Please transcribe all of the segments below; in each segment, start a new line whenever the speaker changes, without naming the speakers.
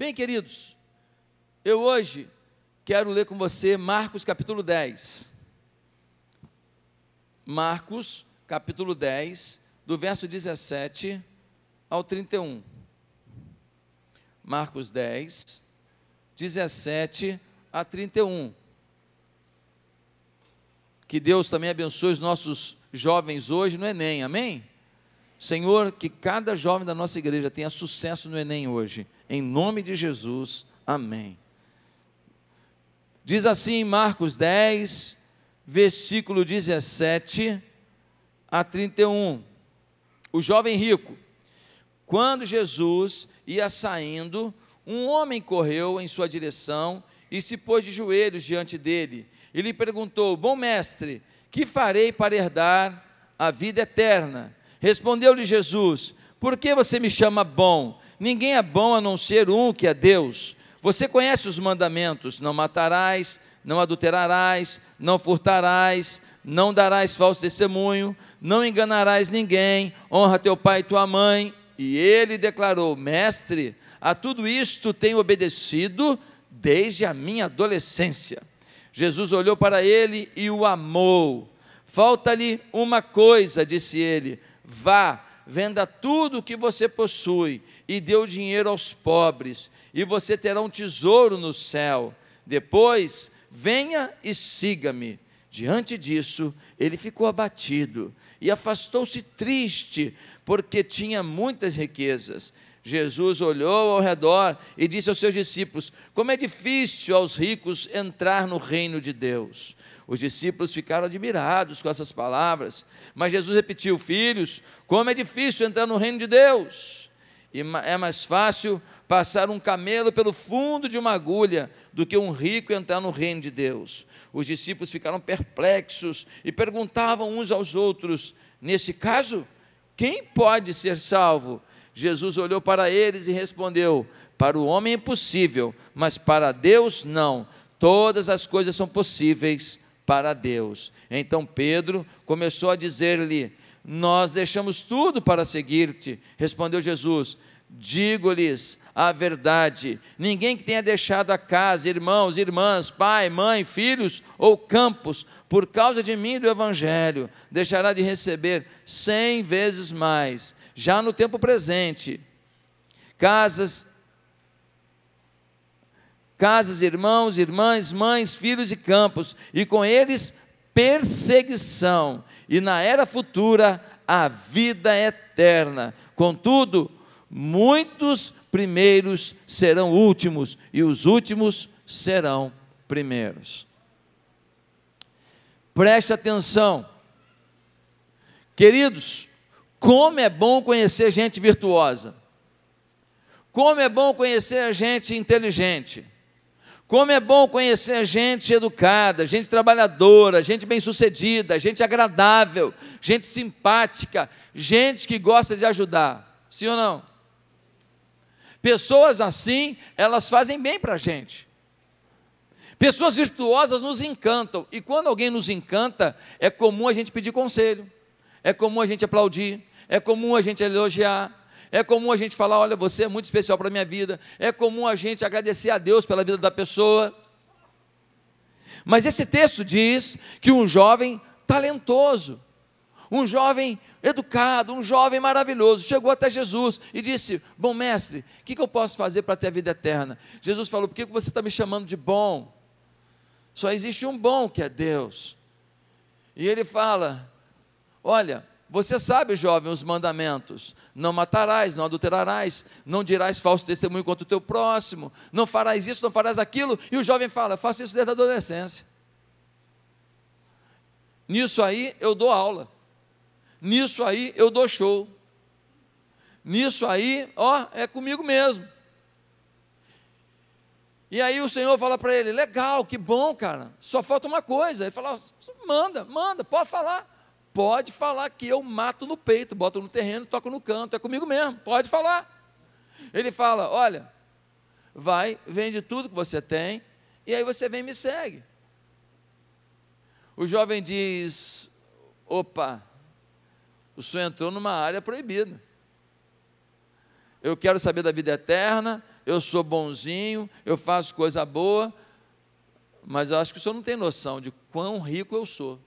Bem, queridos, eu hoje quero ler com você Marcos capítulo 10. Marcos capítulo 10, do verso 17 ao 31. Marcos 10, 17 a 31. Que Deus também abençoe os nossos jovens hoje no Enem, amém? Senhor, que cada jovem da nossa igreja tenha sucesso no Enem hoje, em nome de Jesus, amém. Diz assim Marcos 10, versículo 17 a 31. O jovem rico. Quando Jesus ia saindo, um homem correu em sua direção e se pôs de joelhos diante dele. E lhe perguntou: Bom mestre, que farei para herdar a vida eterna? Respondeu-lhe Jesus: Por que você me chama bom? Ninguém é bom a não ser um que é Deus. Você conhece os mandamentos: não matarás, não adulterarás, não furtarás, não darás falso testemunho, não enganarás ninguém, honra teu pai e tua mãe. E ele declarou: Mestre, a tudo isto tenho obedecido desde a minha adolescência. Jesus olhou para ele e o amou. Falta-lhe uma coisa, disse ele: vá, venda tudo o que você possui e dê o dinheiro aos pobres, e você terá um tesouro no céu. Depois, venha e siga-me. Diante disso, ele ficou abatido e afastou-se triste, porque tinha muitas riquezas. Jesus olhou ao redor e disse aos seus discípulos: Como é difícil aos ricos entrar no reino de Deus. Os discípulos ficaram admirados com essas palavras, mas Jesus repetiu: Filhos, como é difícil entrar no reino de Deus. E é mais fácil passar um camelo pelo fundo de uma agulha do que um rico entrar no reino de Deus. Os discípulos ficaram perplexos e perguntavam uns aos outros: Nesse caso, quem pode ser salvo? Jesus olhou para eles e respondeu: Para o homem é impossível, mas para Deus não. Todas as coisas são possíveis para Deus. Então Pedro começou a dizer-lhe: Nós deixamos tudo para seguir-te. Respondeu Jesus: Digo-lhes a verdade: ninguém que tenha deixado a casa, irmãos, irmãs, pai, mãe, filhos ou campos, por causa de mim e do Evangelho, deixará de receber cem vezes mais, já no tempo presente, casas, casas, irmãos, irmãs, mães, filhos e campos, e com eles perseguição, e na era futura a vida eterna. Contudo, muitos primeiros serão últimos e os últimos serão primeiros. Preste atenção, queridos, como é bom conhecer gente virtuosa, como é bom conhecer gente inteligente, como é bom conhecer gente educada, gente trabalhadora, gente bem-sucedida, gente agradável, gente simpática, gente que gosta de ajudar. Sim ou não? Pessoas assim, elas fazem bem para a gente. Pessoas virtuosas nos encantam, e quando alguém nos encanta, é comum a gente pedir conselho, é comum a gente aplaudir, é comum a gente elogiar, é comum a gente falar: olha, você é muito especial para a minha vida, é comum a gente agradecer a Deus pela vida da pessoa. Mas esse texto diz que um jovem talentoso, um jovem educado, um jovem maravilhoso, chegou até Jesus e disse: Bom mestre, o que, que eu posso fazer para ter a vida eterna? Jesus falou: Por que você está me chamando de bom? Só existe um bom que é Deus. E ele fala: Olha, você sabe, jovem, os mandamentos: não matarás, não adulterarás, não dirás falso testemunho contra o teu próximo, não farás isso, não farás aquilo. E o jovem fala: Faço isso desde a adolescência. Nisso aí eu dou aula. Nisso aí eu dou show. Nisso aí, ó, é comigo mesmo. E aí o Senhor fala para ele: legal, que bom, cara. Só falta uma coisa. Ele fala: manda, manda, pode falar. Pode falar que eu mato no peito, boto no terreno, toco no canto, é comigo mesmo, pode falar. Ele fala: olha, vai, vende tudo que você tem, e aí você vem e me segue. O jovem diz: opa, o senhor entrou numa área proibida. eu quero saber da vida eterna, eu sou bonzinho, eu faço coisa boa, mas eu acho que o senhor não tem noção de quão rico eu sou.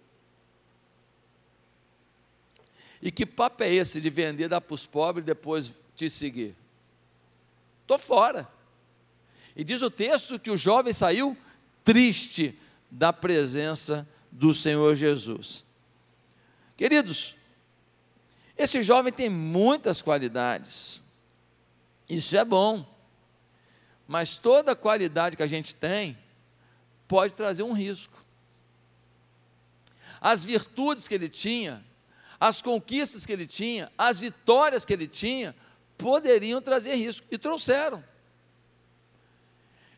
E que papo é esse de vender, dar para os pobres e depois te seguir? Estou fora. E diz o texto que o jovem saiu triste da presença do Senhor Jesus. Queridos, esse jovem tem muitas qualidades, isso é bom, mas toda qualidade que a gente tem pode trazer um risco. As virtudes que ele tinha, as conquistas que ele tinha, as vitórias que ele tinha, poderiam trazer risco, e trouxeram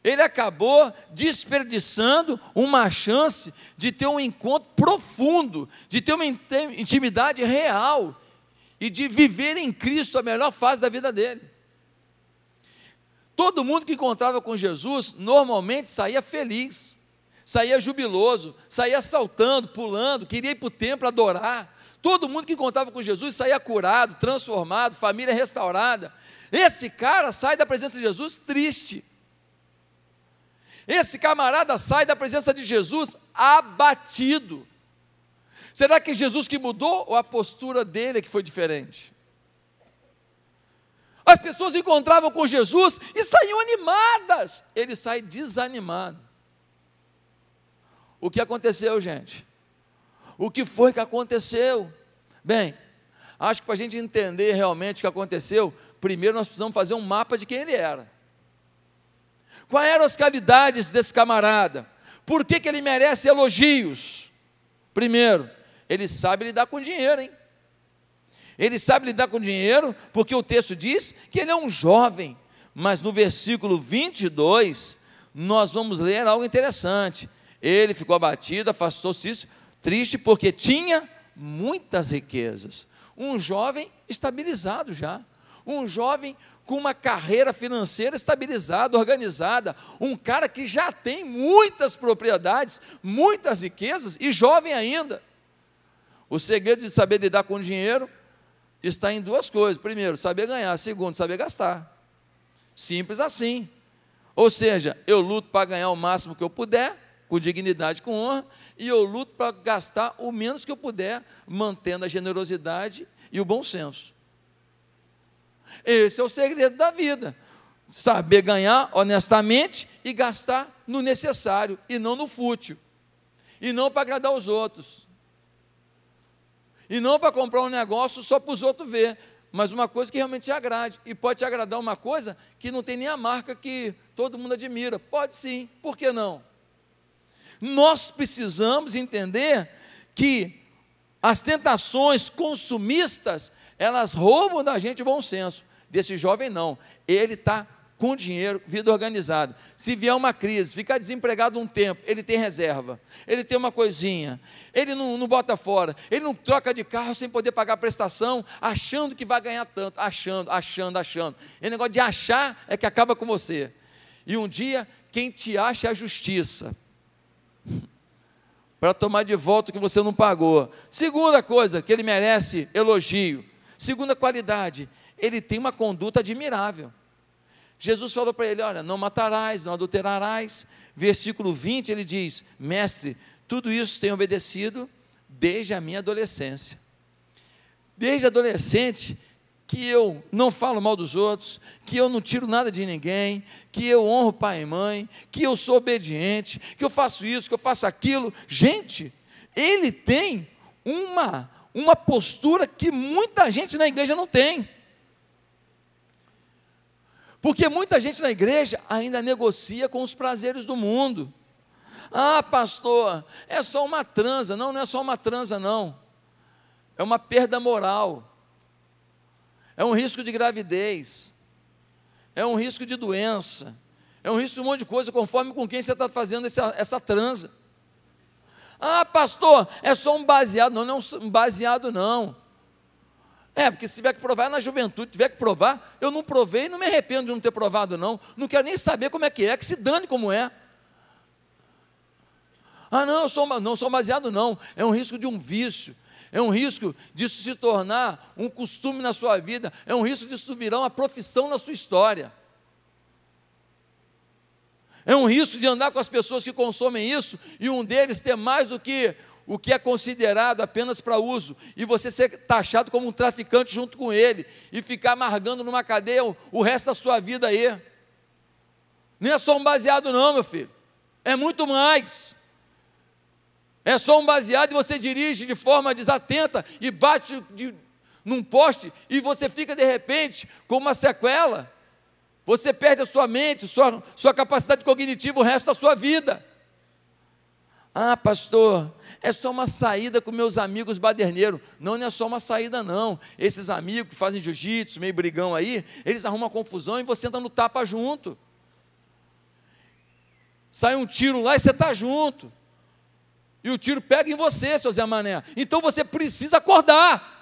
ele acabou desperdiçando uma chance de ter um encontro profundo, de ter uma intimidade real e de viver em Cristo a melhor fase da vida dele. Todo mundo que encontrava com Jesus normalmente saía feliz, saía jubiloso, saía saltando, pulando, queria ir para o templo adorar. Todo mundo que encontrava com Jesus saía curado, transformado, família restaurada. Esse cara sai da presença de Jesus triste esse camarada sai da presença de Jesus abatido. Será que Jesus que mudou ou a postura dele que foi diferente? As pessoas encontravam com Jesus e saíam animadas, ele sai desanimado. O que aconteceu, gente? O que foi que aconteceu? Bem, acho que para a gente entender realmente o que aconteceu, primeiro nós precisamos fazer um mapa de quem ele era. Quais eram as qualidades desse camarada? Por que, que ele merece elogios? Primeiro, ele sabe lidar com dinheiro, hein? Ele sabe lidar com dinheiro, porque o texto diz que ele é um jovem, mas no versículo 22, nós vamos ler algo interessante. Ele ficou abatido, afastou-se triste, porque tinha muitas riquezas. Um jovem estabilizado já, um jovem com uma carreira financeira estabilizada, organizada, um cara que já tem muitas propriedades, muitas riquezas e jovem ainda. O segredo de saber lidar com dinheiro está em duas coisas: primeiro, saber ganhar, segundo, saber gastar. Simples assim. Ou seja, eu luto para ganhar o máximo que eu puder, com dignidade, com honra, e eu luto para gastar o menos que eu puder, mantendo a generosidade e o bom senso. Esse é o segredo da vida. Saber ganhar honestamente e gastar no necessário e não no fútil. E não para agradar os outros. E não para comprar um negócio só para os outros ver, mas uma coisa que realmente te agrade. E pode te agradar uma coisa que não tem nem a marca que todo mundo admira. Pode sim, por que não? Nós precisamos entender que as tentações consumistas, elas roubam da gente o bom senso. Desse jovem, não. Ele está com dinheiro, vida organizada. Se vier uma crise, ficar desempregado um tempo, ele tem reserva, ele tem uma coisinha, ele não, não bota fora, ele não troca de carro sem poder pagar a prestação, achando que vai ganhar tanto, achando, achando, achando. E negócio de achar é que acaba com você. E um dia, quem te acha é a justiça. Para tomar de volta o que você não pagou. Segunda coisa, que ele merece elogio. Segunda qualidade, ele tem uma conduta admirável. Jesus falou para ele: Olha, não matarás, não adulterarás. Versículo 20 ele diz: Mestre, tudo isso tenho obedecido desde a minha adolescência. Desde adolescente, que eu não falo mal dos outros, que eu não tiro nada de ninguém, que eu honro pai e mãe, que eu sou obediente, que eu faço isso, que eu faço aquilo. Gente, ele tem uma, uma postura que muita gente na igreja não tem. Porque muita gente na igreja ainda negocia com os prazeres do mundo. Ah, pastor, é só uma transa. Não, não é só uma transa, não. É uma perda moral. É um risco de gravidez. É um risco de doença. É um risco de um monte de coisa, conforme com quem você está fazendo essa, essa transa. Ah, pastor, é só um baseado. Não, não é um baseado, não. É, porque se tiver que provar é na juventude, tiver que provar, eu não provei e não me arrependo de não ter provado, não. Não quero nem saber como é que é, que se dane como é. Ah, não, eu sou, não sou baseado, não. É um risco de um vício, é um risco disso se tornar um costume na sua vida, é um risco disso virar uma profissão na sua história. É um risco de andar com as pessoas que consomem isso e um deles ter mais do que o que é considerado apenas para uso, e você ser taxado como um traficante junto com ele, e ficar amargando numa cadeia o resto da sua vida aí. Nem é só um baseado, não, meu filho, é muito mais. É só um baseado e você dirige de forma desatenta e bate de, num poste e você fica de repente com uma sequela. Você perde a sua mente, sua, sua capacidade cognitiva o resto da sua vida. Ah, pastor, é só uma saída com meus amigos baderneiros. Não, não é só uma saída, não. Esses amigos que fazem jiu-jitsu, meio brigão aí, eles arrumam confusão e você anda no tapa junto. Sai um tiro lá e você está junto e o tiro pega em você, seu Zé Mané. Então você precisa acordar.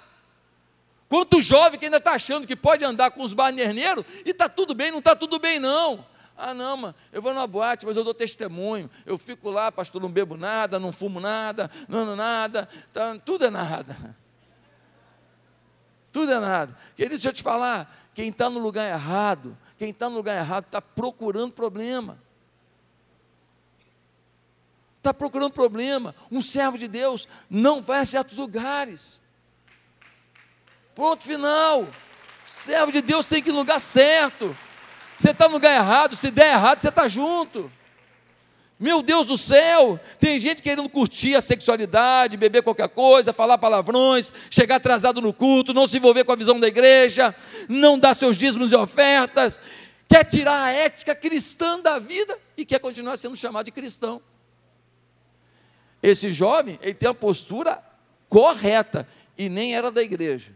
Quanto jovem que ainda está achando que pode andar com os banerneiros e está tudo bem, não está tudo bem, não. Ah, não, mano, eu vou numa boate, mas eu dou testemunho. Eu fico lá, pastor, não bebo nada, não fumo nada, não, não nada, tá, tudo é nada. Tudo é nada. Querido, deixa eu te falar: quem está no lugar errado, quem está no lugar errado está procurando problema está procurando problema. Um servo de Deus não vai a certos lugares. Ponto final. Servo de Deus tem que ir no lugar certo. Você está no lugar errado, se der errado, você está junto. Meu Deus do céu, tem gente querendo curtir a sexualidade, beber qualquer coisa, falar palavrões, chegar atrasado no culto, não se envolver com a visão da igreja, não dar seus dízimos e ofertas, quer tirar a ética cristã da vida e quer continuar sendo chamado de cristão. Esse jovem, ele tem a postura correta e nem era da igreja.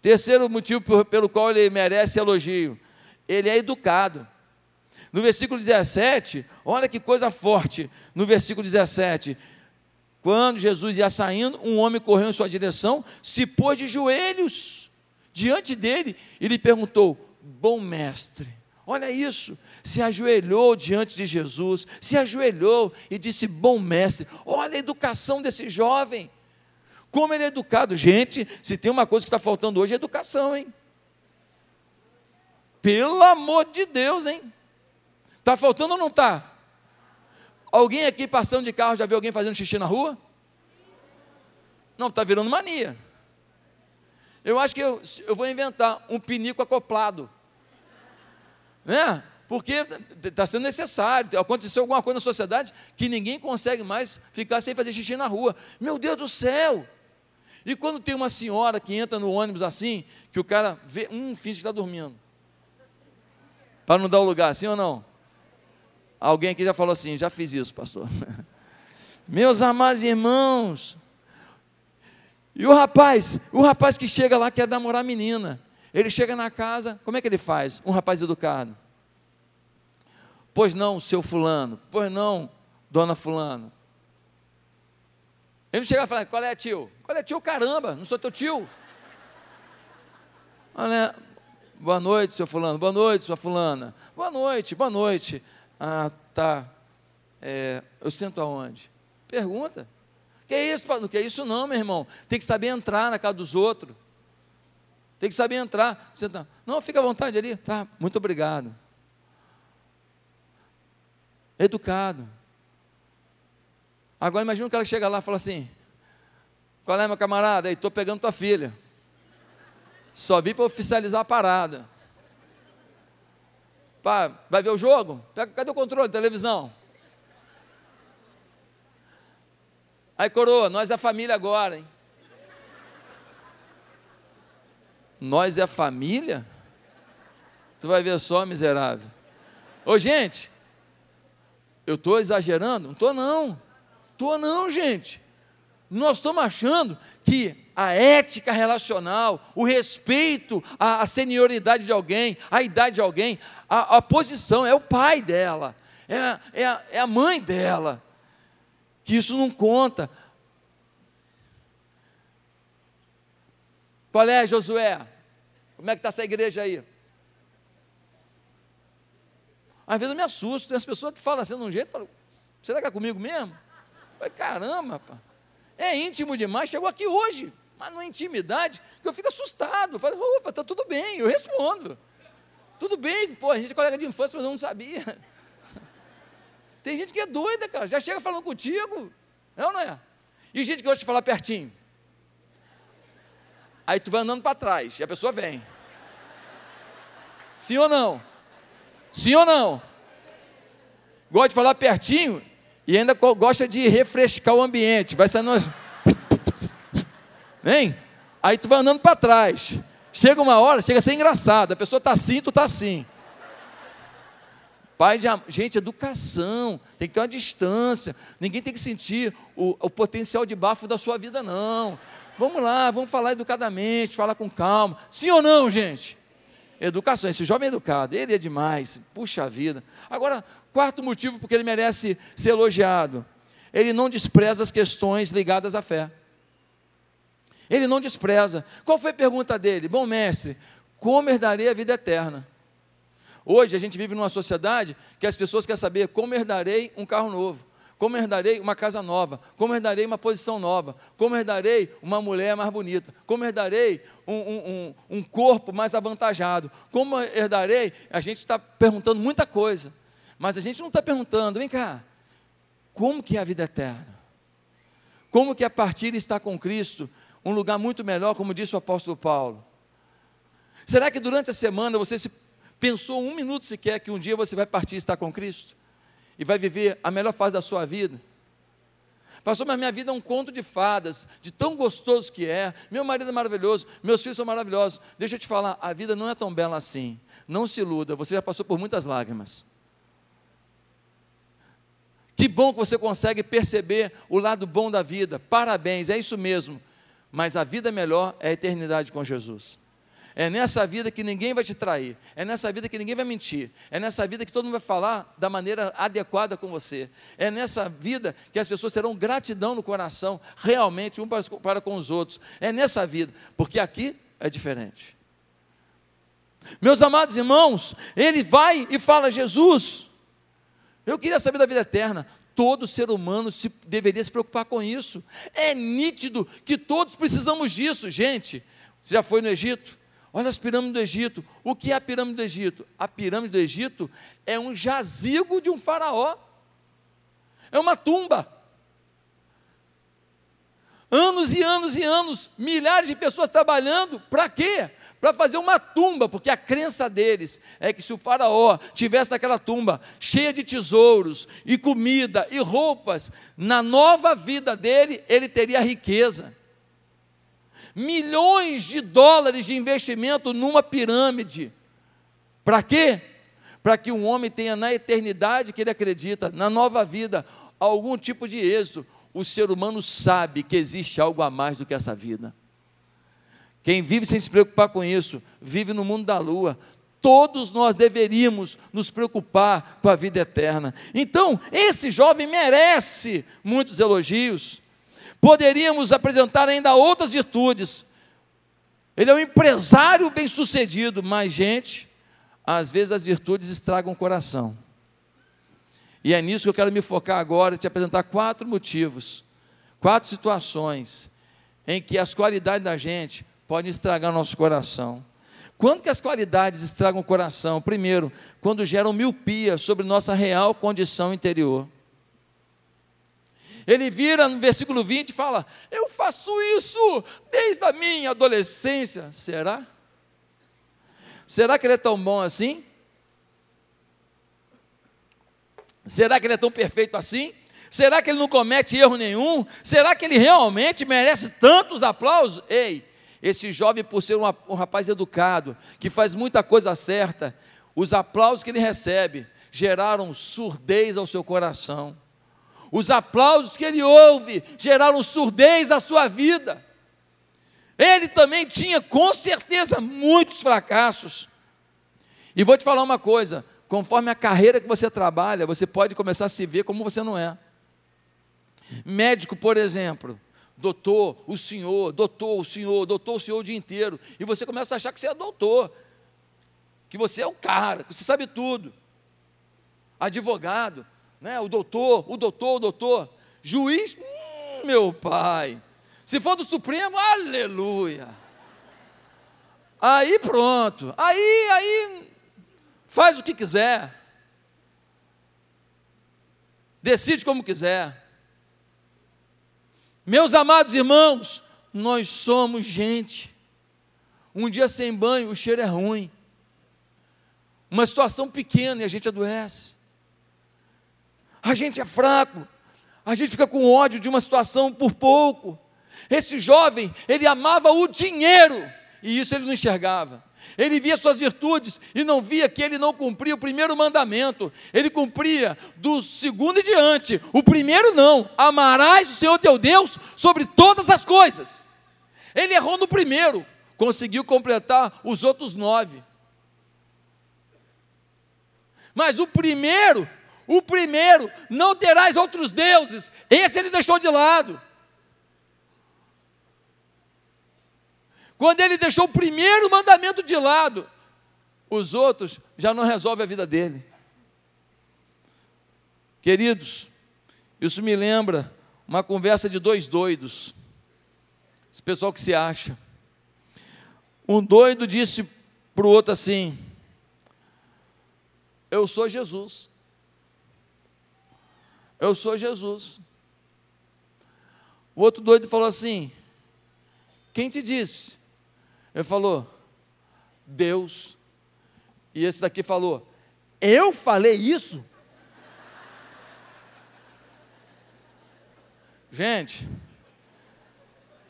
Terceiro motivo pelo qual ele merece elogio, ele é educado. No versículo 17, olha que coisa forte. No versículo 17, quando Jesus ia saindo, um homem correu em sua direção, se pôs de joelhos diante dele e lhe perguntou: Bom mestre, olha isso, se ajoelhou diante de Jesus, se ajoelhou e disse: Bom mestre, olha a educação desse jovem, como ele é educado. Gente, se tem uma coisa que está faltando hoje é educação, hein? Pelo amor de Deus, hein? Está faltando ou não está? Alguém aqui passando de carro já viu alguém fazendo xixi na rua? Não, está virando mania. Eu acho que eu, eu vou inventar um pinico acoplado. Né? porque está sendo necessário. Aconteceu alguma coisa na sociedade que ninguém consegue mais ficar sem fazer xixi na rua. Meu Deus do céu! E quando tem uma senhora que entra no ônibus assim, que o cara vê, um finge que está dormindo. Para não dar o lugar, sim ou não? Alguém aqui já falou assim, já fiz isso, pastor. Meus amados irmãos. E o rapaz, o rapaz que chega lá quer namorar a menina. Ele chega na casa, como é que ele faz? Um rapaz educado. Pois não, seu fulano. Pois não, dona fulano. Ele não chega e fala, qual é tio? Qual é tio? Caramba, não sou teu tio. Olha, boa noite, seu fulano. Boa noite, sua fulana. Boa noite, boa noite. Ah, tá. É, eu sento aonde? Pergunta. Que é isso, que é isso não, meu irmão. Tem que saber entrar na casa dos outros. Tem que saber entrar. Senta. Não, fica à vontade ali. Tá, muito obrigado educado. Agora imagina um cara que chega lá e fala assim: Qual é, meu camarada? Estou pegando tua filha. Só vim para oficializar a parada. Pá, vai ver o jogo? Cadê o controle da televisão? Aí, coroa, nós é família agora, hein? Nós é família? Tu vai ver só, miserável. Ô, gente, eu estou exagerando? Não estou não. Estou não, gente. Nós estamos achando que a ética relacional, o respeito à, à senioridade de alguém, à idade de alguém, a, a posição, é o pai dela, é a, é, a, é a mãe dela, que isso não conta. Qual é, Josué? Como é que está essa igreja aí? Às vezes eu me assusto, tem as pessoas que falam assim de um jeito, falam, será que é comigo mesmo? Falei, caramba, pá. É íntimo demais, chegou aqui hoje, mas não é intimidade, eu fico assustado. Falo, opa, tá tudo bem, eu respondo. Tudo bem, pô, a gente é colega de infância, mas eu não sabia. Tem gente que é doida, cara, já chega falando contigo, ou não é? E gente que gosta de falar pertinho. Aí tu vai andando para trás e a pessoa vem. Sim ou não? Sim ou não? Gosta de falar pertinho e ainda gosta de refrescar o ambiente. Vai saindo. Hein? Aí tu vai andando para trás. Chega uma hora, chega a ser engraçado. A pessoa está assim, tu está assim. Pai de gente, educação, tem que ter uma distância. Ninguém tem que sentir o, o, potencial de bafo da sua vida, não. Vamos lá, vamos falar educadamente, falar com calma. Sim ou não, gente? Educação, esse jovem é educado, ele é demais, puxa vida. Agora, quarto motivo porque ele merece ser elogiado: ele não despreza as questões ligadas à fé. Ele não despreza. Qual foi a pergunta dele? Bom mestre, como herdarei a vida eterna? Hoje a gente vive numa sociedade que as pessoas querem saber como herdarei um carro novo, como herdarei uma casa nova, como herdarei uma posição nova, como herdarei uma mulher mais bonita, como herdarei um, um, um, um corpo mais avantajado, como herdarei. A gente está perguntando muita coisa, mas a gente não está perguntando, vem cá, como que é a vida eterna? Como que a partir de estar com Cristo, um lugar muito melhor, como disse o apóstolo Paulo? Será que durante a semana você se pensou um minuto sequer que um dia você vai partir e estar com Cristo? E vai viver a melhor fase da sua vida? Pastor, mas minha vida é um conto de fadas, de tão gostoso que é. Meu marido é maravilhoso, meus filhos são maravilhosos. Deixa eu te falar, a vida não é tão bela assim. Não se iluda, você já passou por muitas lágrimas. Que bom que você consegue perceber o lado bom da vida. Parabéns, é isso mesmo mas a vida melhor é a eternidade com Jesus. É nessa vida que ninguém vai te trair, é nessa vida que ninguém vai mentir, é nessa vida que todo mundo vai falar da maneira adequada com você, é nessa vida que as pessoas terão gratidão no coração, realmente, um para, com os outros, é nessa vida, porque aqui é diferente. Meus amados irmãos, ele vai e fala: Jesus, eu queria saber da vida eterna. Todo ser humano se, deveria se preocupar com isso. É nítido que todos precisamos disso, gente. Você já foi no Egito? Olha as pirâmides do Egito. O que é a pirâmide do Egito? A pirâmide do Egito é um jazigo de um faraó. É uma tumba. Anos e anos e anos, milhares de pessoas trabalhando, para quê? para fazer uma tumba, porque a crença deles é que se o faraó tivesse aquela tumba cheia de tesouros e comida e roupas, na nova vida dele ele teria riqueza. Milhões de dólares de investimento numa pirâmide. Para quê? Para que um homem tenha na eternidade que ele acredita, na nova vida, algum tipo de êxito. O ser humano sabe que existe algo a mais do que essa vida. Quem vive sem se preocupar com isso, vive no mundo da lua. Todos nós deveríamos nos preocupar com a vida eterna. Então, esse jovem merece muitos elogios. Poderíamos apresentar ainda outras virtudes. Ele é um empresário bem-sucedido, mas, gente, às vezes as virtudes estragam o coração. E é nisso que eu quero me focar agora, te apresentar quatro motivos, quatro situações em que as qualidades da gente podem estragar o nosso coração. Quando que as qualidades estragam o coração? Primeiro, quando geram miopia sobre nossa real condição interior. Ele vira no versículo 20 e fala: Eu faço isso desde a minha adolescência. Será? Será que ele é tão bom assim? Será que ele é tão perfeito assim? Será que ele não comete erro nenhum? Será que ele realmente merece tantos aplausos? Ei, esse jovem, por ser um, rapaz educado, que faz muita coisa certa, os aplausos que ele recebe geraram surdez ao seu coração. Os aplausos que ele ouve geraram surdez à sua vida. Ele também tinha, com certeza, muitos fracassos. E vou te falar uma coisa: conforme a carreira que você trabalha, você pode começar a se ver como você não é. Médico, por exemplo, doutor, o senhor, doutor, o senhor, doutor, o senhor o dia inteiro. E você começa a achar que você é doutor, que você é o cara, que você sabe tudo. Advogado, né? o doutor, o doutor, o doutor. Juiz, meu pai. Se for do Supremo, aleluia. Aí pronto. Aí, aí, faz o que quiser. Decide como quiser. Meus amados irmãos, nós somos gente. Um dia sem banho, o cheiro é ruim. Uma situação pequena e a gente adoece. A gente é fraco. A gente fica com ódio de uma situação por pouco. Esse jovem, ele amava o dinheiro e isso ele não enxergava. Ele via suas virtudes e não via que ele não cumpria o primeiro mandamento. Ele cumpria do segundo em diante. O primeiro não. Amarás o Senhor teu Deus sobre todas as coisas. Ele errou no primeiro, conseguiu completar os outros nove. Mas o primeiro, o primeiro, não terás outros deuses. Esse ele deixou de lado. Quando ele deixou o primeiro mandamento de lado, os outros já não resolvem a vida dele. Queridos, isso me lembra uma conversa de dois doidos. Esse pessoal que se acha. Um doido disse para o outro assim: Eu sou Jesus. Eu sou Jesus. O outro doido falou assim: Quem te disse? Ele falou, Deus. E esse daqui falou, eu falei isso? Gente,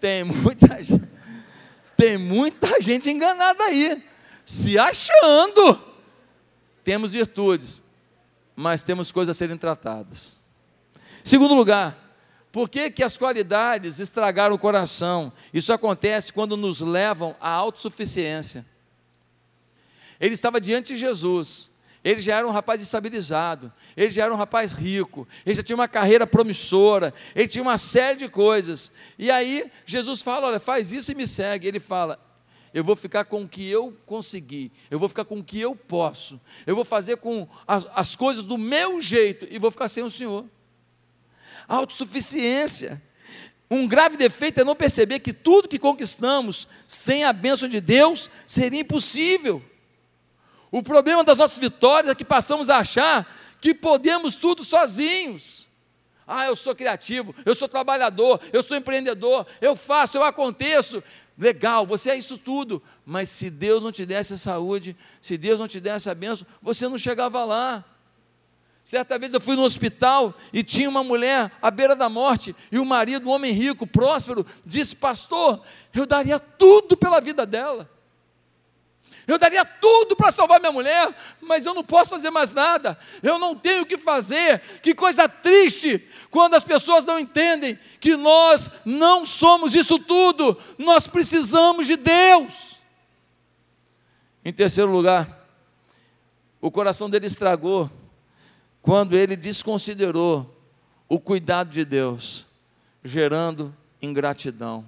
tem muita gente, tem muita gente enganada aí, se achando. Temos virtudes, mas temos coisas a serem tratadas. Segundo lugar, por que, que as qualidades estragaram o coração? Isso acontece quando nos levam à autossuficiência. Ele estava diante de Jesus, ele já era um rapaz estabilizado, ele já era um rapaz rico, ele já tinha uma carreira promissora, ele tinha uma série de coisas. E aí Jesus fala: Olha, faz isso e me segue. Ele fala: eu vou ficar com o que eu consegui, eu vou ficar com o que eu posso, eu vou fazer com as, as coisas do meu jeito e vou ficar sem o Senhor autossuficiência. Um grave defeito é não perceber que tudo que conquistamos sem a bênção de Deus seria impossível. O problema das nossas vitórias é que passamos a achar que podemos tudo sozinhos. Ah, eu sou criativo, eu sou trabalhador, eu sou empreendedor, eu faço, eu aconteço. Legal, você é isso tudo, mas se Deus não te desse a saúde, se Deus não te desse a bênção, você não chegava lá. Certa vez eu fui no hospital e tinha uma mulher à beira da morte, e o marido, um homem rico, próspero, disse: Pastor, eu daria tudo pela vida dela. Eu daria tudo para salvar minha mulher, mas eu não posso fazer mais nada. Eu não tenho o que fazer. Que coisa triste quando as pessoas não entendem que nós não somos isso tudo. Nós precisamos de Deus. Em terceiro lugar, o coração dele estragou quando ele desconsiderou o cuidado de Deus, gerando ingratidão.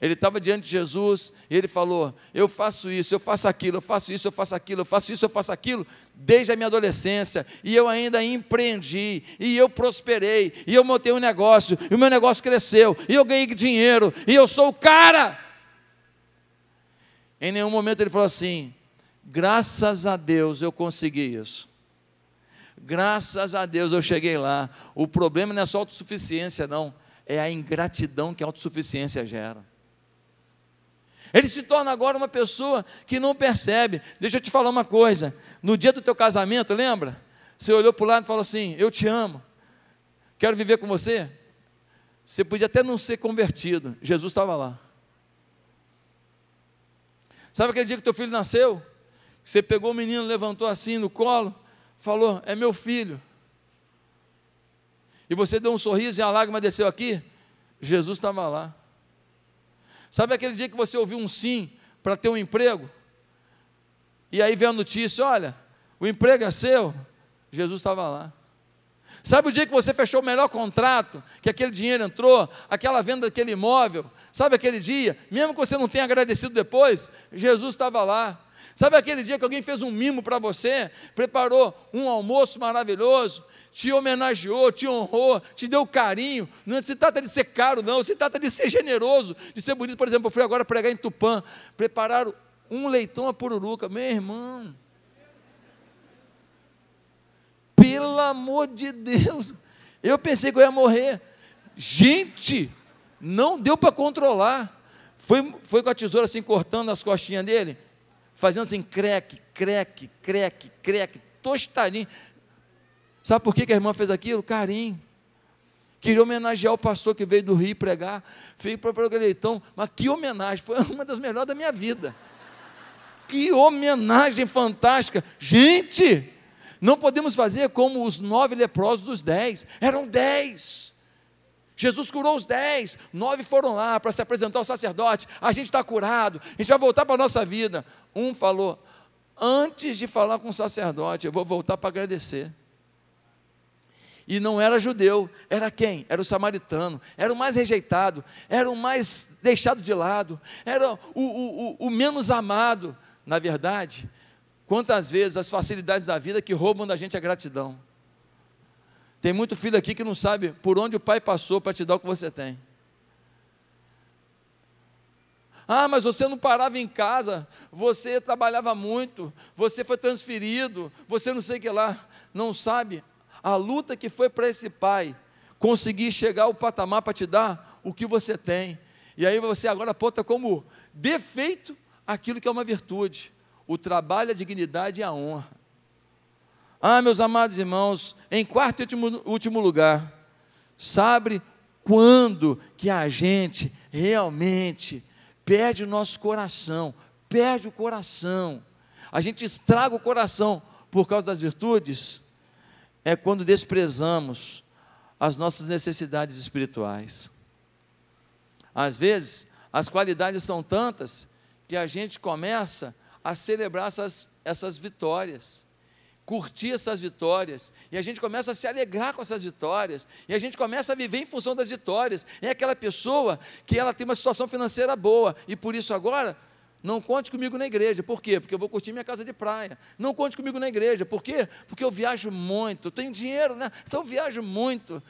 Ele estava diante de Jesus e ele falou: Eu faço isso, eu faço aquilo, eu faço isso, eu faço aquilo, eu faço isso, eu faço aquilo, desde a minha adolescência, e eu ainda empreendi, e eu prosperei, e eu montei um negócio, e o meu negócio cresceu, e eu ganhei dinheiro, e eu sou o cara. Em nenhum momento ele falou assim: Graças a Deus eu consegui isso. Graças a Deus eu cheguei lá. O problema não é só autossuficiência, não. É a ingratidão que a autossuficiência gera. Ele se torna agora uma pessoa que não percebe. Deixa eu te falar uma coisa. No dia do teu casamento, lembra? Você olhou para o lado e falou assim: Eu te amo, quero viver com você. Você podia até não ser convertido, Jesus estava lá. Sabe aquele dia que teu filho nasceu? Você pegou o menino, levantou assim no colo, falou: É meu filho. E você deu um sorriso e a lágrima desceu aqui. Jesus estava lá. Sabe aquele dia que você ouviu um sim para ter um emprego? E aí veio a notícia: olha, o emprego é seu. Jesus estava lá. Sabe o dia que você fechou o melhor contrato, que aquele dinheiro entrou, aquela venda daquele imóvel? Sabe aquele dia, mesmo que você não tenha agradecido depois, Jesus estava lá. Sabe aquele dia que alguém fez um mimo para você, preparou um almoço maravilhoso, te homenageou, te honrou, te deu carinho. Não se trata de ser caro, não, se trata de ser generoso, de ser bonito. Por exemplo, eu fui agora pregar em Tupã, prepararam um leitão a pururuca. Meu irmão, pelo amor de Deus, eu pensei que eu ia morrer. Gente, não deu para controlar. Foi, foi com a tesoura assim, cortando as costinhas dele fazendo assim, creque, creque, creque, creque, tostadinho. Sabe por que, que a irmã fez aquilo? Carinho. Queria homenagear o pastor que veio do Rio pregar, fez para o leitão, mas que homenagem, foi uma das melhores da minha vida. Que homenagem fantástica. Gente, não podemos fazer como os nove leprosos dos dez, eram dez. Jesus curou os dez, nove foram lá para se apresentar ao sacerdote. A gente está curado, a gente vai voltar para a nossa vida. Um falou: Antes de falar com o sacerdote, eu vou voltar para agradecer. E não era judeu, era quem? Era o samaritano, era o mais rejeitado, era o mais deixado de lado, era o, o, o, o menos amado. Na verdade, quantas vezes as facilidades da vida que roubam da gente a gratidão. Tem muito filho aqui que não sabe por onde o pai passou para te dar o que você tem. Ah, mas você não parava em casa, você trabalhava muito, você foi transferido, você não sei o que lá. Não sabe a luta que foi para esse pai conseguir chegar ao patamar para te dar o que você tem. E aí você agora aponta como defeito aquilo que é uma virtude: o trabalho, a dignidade e a honra. Ah, meus amados irmãos, em quarto e último, último lugar, sabe quando que a gente realmente perde o nosso coração, perde o coração, a gente estraga o coração por causa das virtudes, é quando desprezamos as nossas necessidades espirituais. Às vezes, as qualidades são tantas que a gente começa a celebrar essas, essas vitórias curtir essas vitórias, e a gente começa a se alegrar com essas vitórias, e a gente começa a viver em função das vitórias. É aquela pessoa que ela tem uma situação financeira boa, e por isso agora não conte comigo na igreja. Por quê? Porque eu vou curtir minha casa de praia. Não conte comigo na igreja. Por quê? Porque eu viajo muito. Eu tenho dinheiro, né? Então eu viajo muito.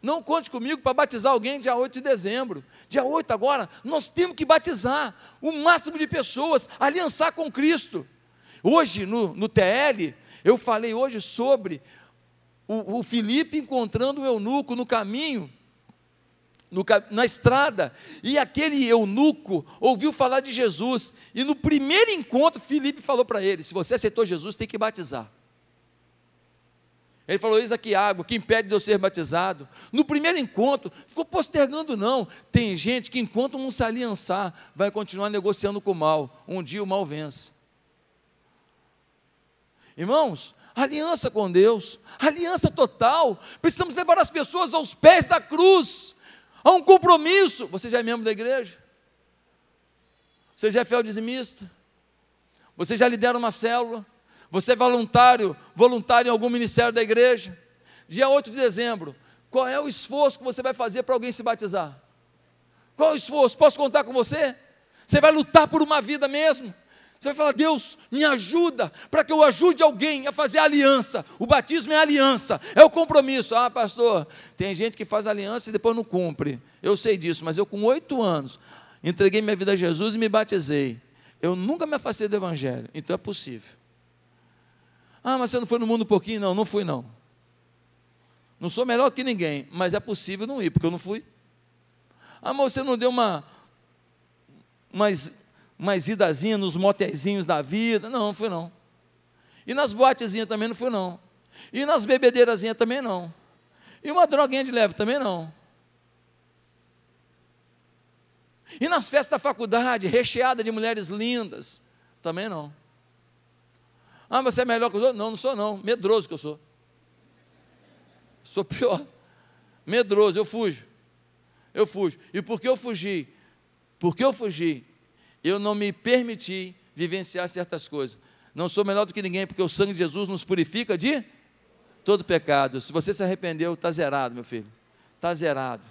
Não conte comigo para batizar alguém dia 8 de dezembro. Dia 8 agora, nós temos que batizar o máximo de pessoas, aliançar com Cristo. Hoje, no, no TL, eu falei hoje sobre o, o Felipe encontrando o eunuco no caminho, no, na estrada, e aquele eunuco ouviu falar de Jesus, e no primeiro encontro, Felipe falou para ele: se você aceitou Jesus, tem que batizar. Ele falou: Eis aqui água, que impede de eu ser batizado. No primeiro encontro, ficou postergando, não. Tem gente que, enquanto não se aliançar, vai continuar negociando com o mal. Um dia o mal vence. Irmãos, aliança com Deus, aliança total. Precisamos levar as pessoas aos pés da cruz, a um compromisso. Você já é membro da igreja? Você já é fiel dizimista? Você já lidera uma célula? Você é voluntário, voluntário em algum ministério da igreja? Dia 8 de dezembro, qual é o esforço que você vai fazer para alguém se batizar? Qual é o esforço? Posso contar com você? Você vai lutar por uma vida mesmo? Você vai falar, Deus, me ajuda para que eu ajude alguém a fazer aliança. O batismo é aliança, é o compromisso. Ah, pastor, tem gente que faz aliança e depois não cumpre. Eu sei disso, mas eu com oito anos entreguei minha vida a Jesus e me batizei. Eu nunca me afastei do Evangelho, então é possível. Ah, mas você não foi no mundo um pouquinho? Não, não fui não. Não sou melhor que ninguém, mas é possível não ir, porque eu não fui. Ah, mas você não deu uma, umas umas idazinhas nos motezinhos da vida. Não, não foi não. E nas boatezinhas também não foi não. E nas bebedeirazinhas também não. E uma droguinha de leve também não. E nas festas da faculdade, recheada de mulheres lindas, também não. Ah, você é melhor que os outros? Não, não sou não. Medroso que eu sou. Sou pior. Medroso, eu fujo. Eu fujo. E por que eu fugi? Porque eu fugi, eu não me permiti vivenciar certas coisas. Não sou melhor do que ninguém, porque o sangue de Jesus nos purifica de todo pecado. Se você se arrependeu, está zerado, meu filho. Está zerado.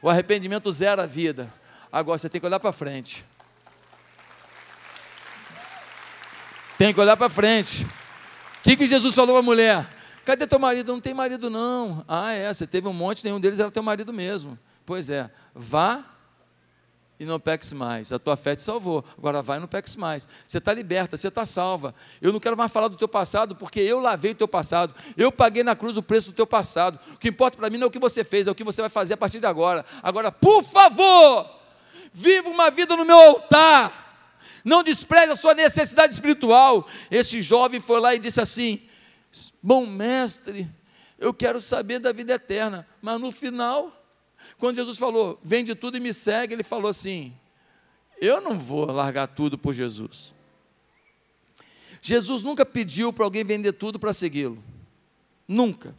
O arrependimento zera a vida. Agora você tem que olhar para frente. Tem que olhar para frente. O que, que Jesus falou a mulher? Cadê teu marido? Não tem marido, não. Ah, é, você teve um monte, nenhum deles era teu marido mesmo. Pois é, vá e não peques mais. A tua fé te salvou. Agora vai e não peques mais. Você está liberta, você está salva. Eu não quero mais falar do teu passado, porque eu lavei o teu passado. Eu paguei na cruz o preço do teu passado. O que importa para mim não é o que você fez, é o que você vai fazer a partir de agora. Agora, por favor, viva uma vida no meu altar. Não despreze a sua necessidade espiritual. Esse jovem foi lá e disse assim: Bom mestre, eu quero saber da vida eterna. Mas no final, quando Jesus falou, vende tudo e me segue, ele falou assim: Eu não vou largar tudo por Jesus. Jesus nunca pediu para alguém vender tudo para segui-lo. Nunca.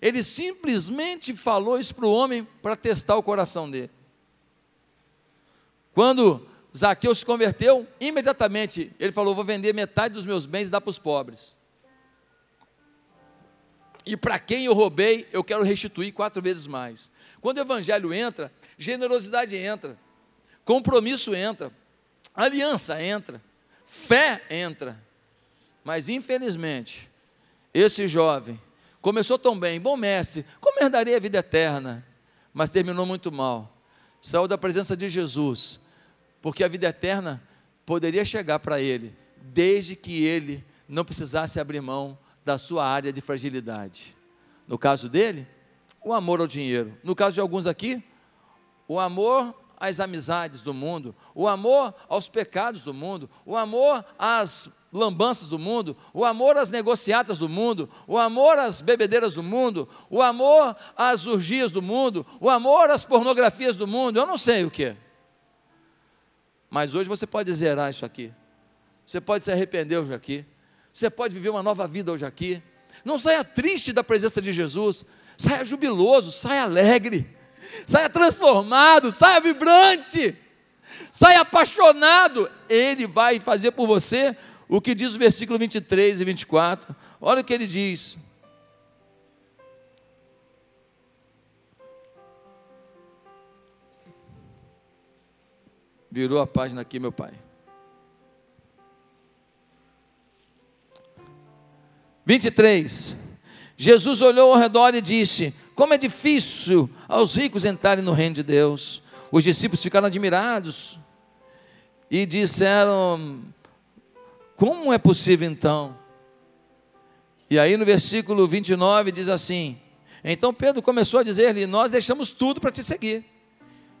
Ele simplesmente falou isso para o homem para testar o coração dele. Quando Zaqueu se converteu, imediatamente ele falou: Vou vender metade dos meus bens e dar para os pobres. E para quem eu roubei, eu quero restituir quatro vezes mais. Quando o evangelho entra, generosidade entra, compromisso entra, aliança entra, fé entra. Mas infelizmente, esse jovem começou tão bem, bom mestre, como herdaria a vida eterna? Mas terminou muito mal. Saiu da presença de Jesus, porque a vida eterna poderia chegar para ele, desde que ele não precisasse abrir mão da sua área de fragilidade. No caso dele, o amor ao dinheiro. No caso de alguns aqui, o amor às amizades do mundo, o amor aos pecados do mundo, o amor às lambanças do mundo, o amor às negociatas do mundo, o amor às bebedeiras do mundo, o amor às urgias do mundo, o amor às pornografias do mundo, eu não sei o que. Mas hoje você pode zerar isso aqui. Você pode se arrepender hoje aqui. Você pode viver uma nova vida hoje aqui. Não saia triste da presença de Jesus saia jubiloso, saia alegre, saia transformado, saia vibrante, saia apaixonado. Ele vai fazer por você o que diz o versículo 23 e 24. Olha o que ele diz. Virou a página aqui, meu pai. 23. Jesus olhou ao redor e disse: Como é difícil aos ricos entrarem no reino de Deus. Os discípulos ficaram admirados e disseram: Como é possível então? E aí no versículo 29 diz assim: Então Pedro começou a dizer-lhe: Nós deixamos tudo para te seguir.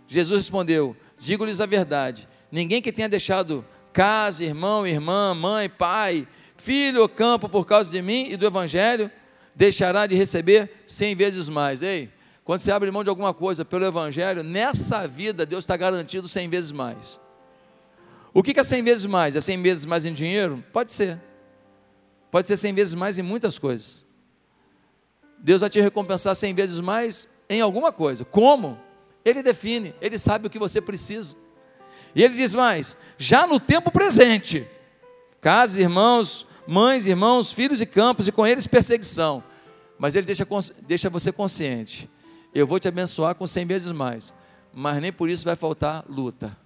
Jesus respondeu: Digo-lhes a verdade: ninguém que tenha deixado casa, irmão, irmã, mãe, pai, filho ou campo por causa de mim e do evangelho, deixará de receber cem vezes mais. Ei, quando você abre mão de alguma coisa pelo Evangelho, nessa vida Deus está garantido cem vezes mais. O que é cem vezes mais? É cem vezes mais em dinheiro? Pode ser. Pode ser cem vezes mais em muitas coisas. Deus vai te recompensar cem vezes mais em alguma coisa. Como? Ele define, ele sabe o que você precisa. E ele diz mais: já no tempo presente, casas, irmãos, mães, irmãos, filhos e campos, e com eles perseguição. Mas ele deixa, deixa você consciente. Eu vou te abençoar com cem vezes mais. Mas nem por isso vai faltar luta.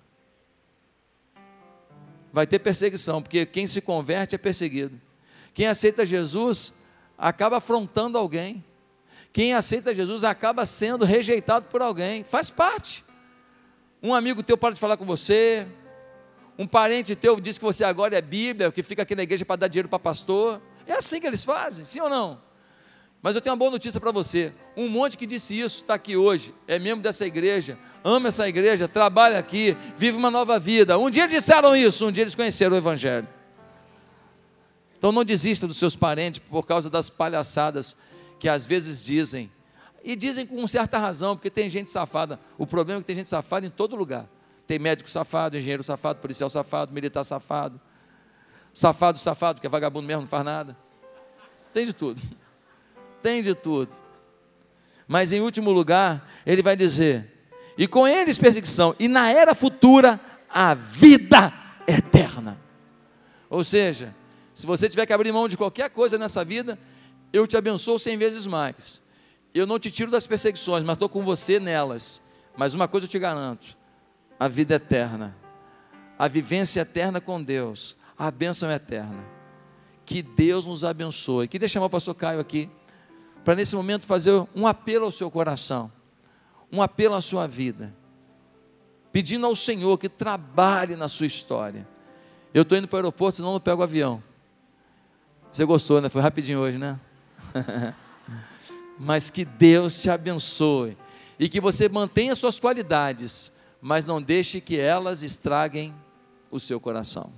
Vai ter perseguição, porque quem se converte é perseguido. Quem aceita Jesus acaba afrontando alguém. Quem aceita Jesus acaba sendo rejeitado por alguém. Faz parte. Um amigo teu para de falar com você, um parente teu diz que você agora é Bíblia, que fica aqui na igreja para dar dinheiro para pastor. É assim que eles fazem, sim ou não? Mas eu tenho uma boa notícia para você. Um monte que disse isso está aqui hoje, é membro dessa igreja, ama essa igreja, trabalha aqui, vive uma nova vida. Um dia disseram isso, um dia eles conheceram o Evangelho. Então não desista dos seus parentes por causa das palhaçadas que às vezes dizem. E dizem com certa razão, porque tem gente safada. O problema é que tem gente safada em todo lugar. Tem médico safado, engenheiro safado, policial safado, militar safado. Safado, safado, que é vagabundo mesmo, não faz nada. Tem de tudo. Tem de tudo. Mas em último lugar, ele vai dizer: e com eles perseguição, e na era futura, a vida eterna. Ou seja, se você tiver que abrir mão de qualquer coisa nessa vida, eu te abençoo cem vezes mais. Eu não te tiro das perseguições, mas estou com você nelas. Mas uma coisa eu te garanto: a vida eterna, a vivência eterna com Deus, a bênção eterna. Que Deus nos abençoe. Queria chamar o pastor Caio aqui, para nesse momento fazer um apelo ao seu coração, um apelo à sua vida, pedindo ao Senhor que trabalhe na sua história. Eu estou indo para o aeroporto, senão não pego o avião. Você gostou, né? Foi rapidinho hoje, né? Mas que Deus te abençoe e que você mantenha suas qualidades, mas não deixe que elas estraguem o seu coração.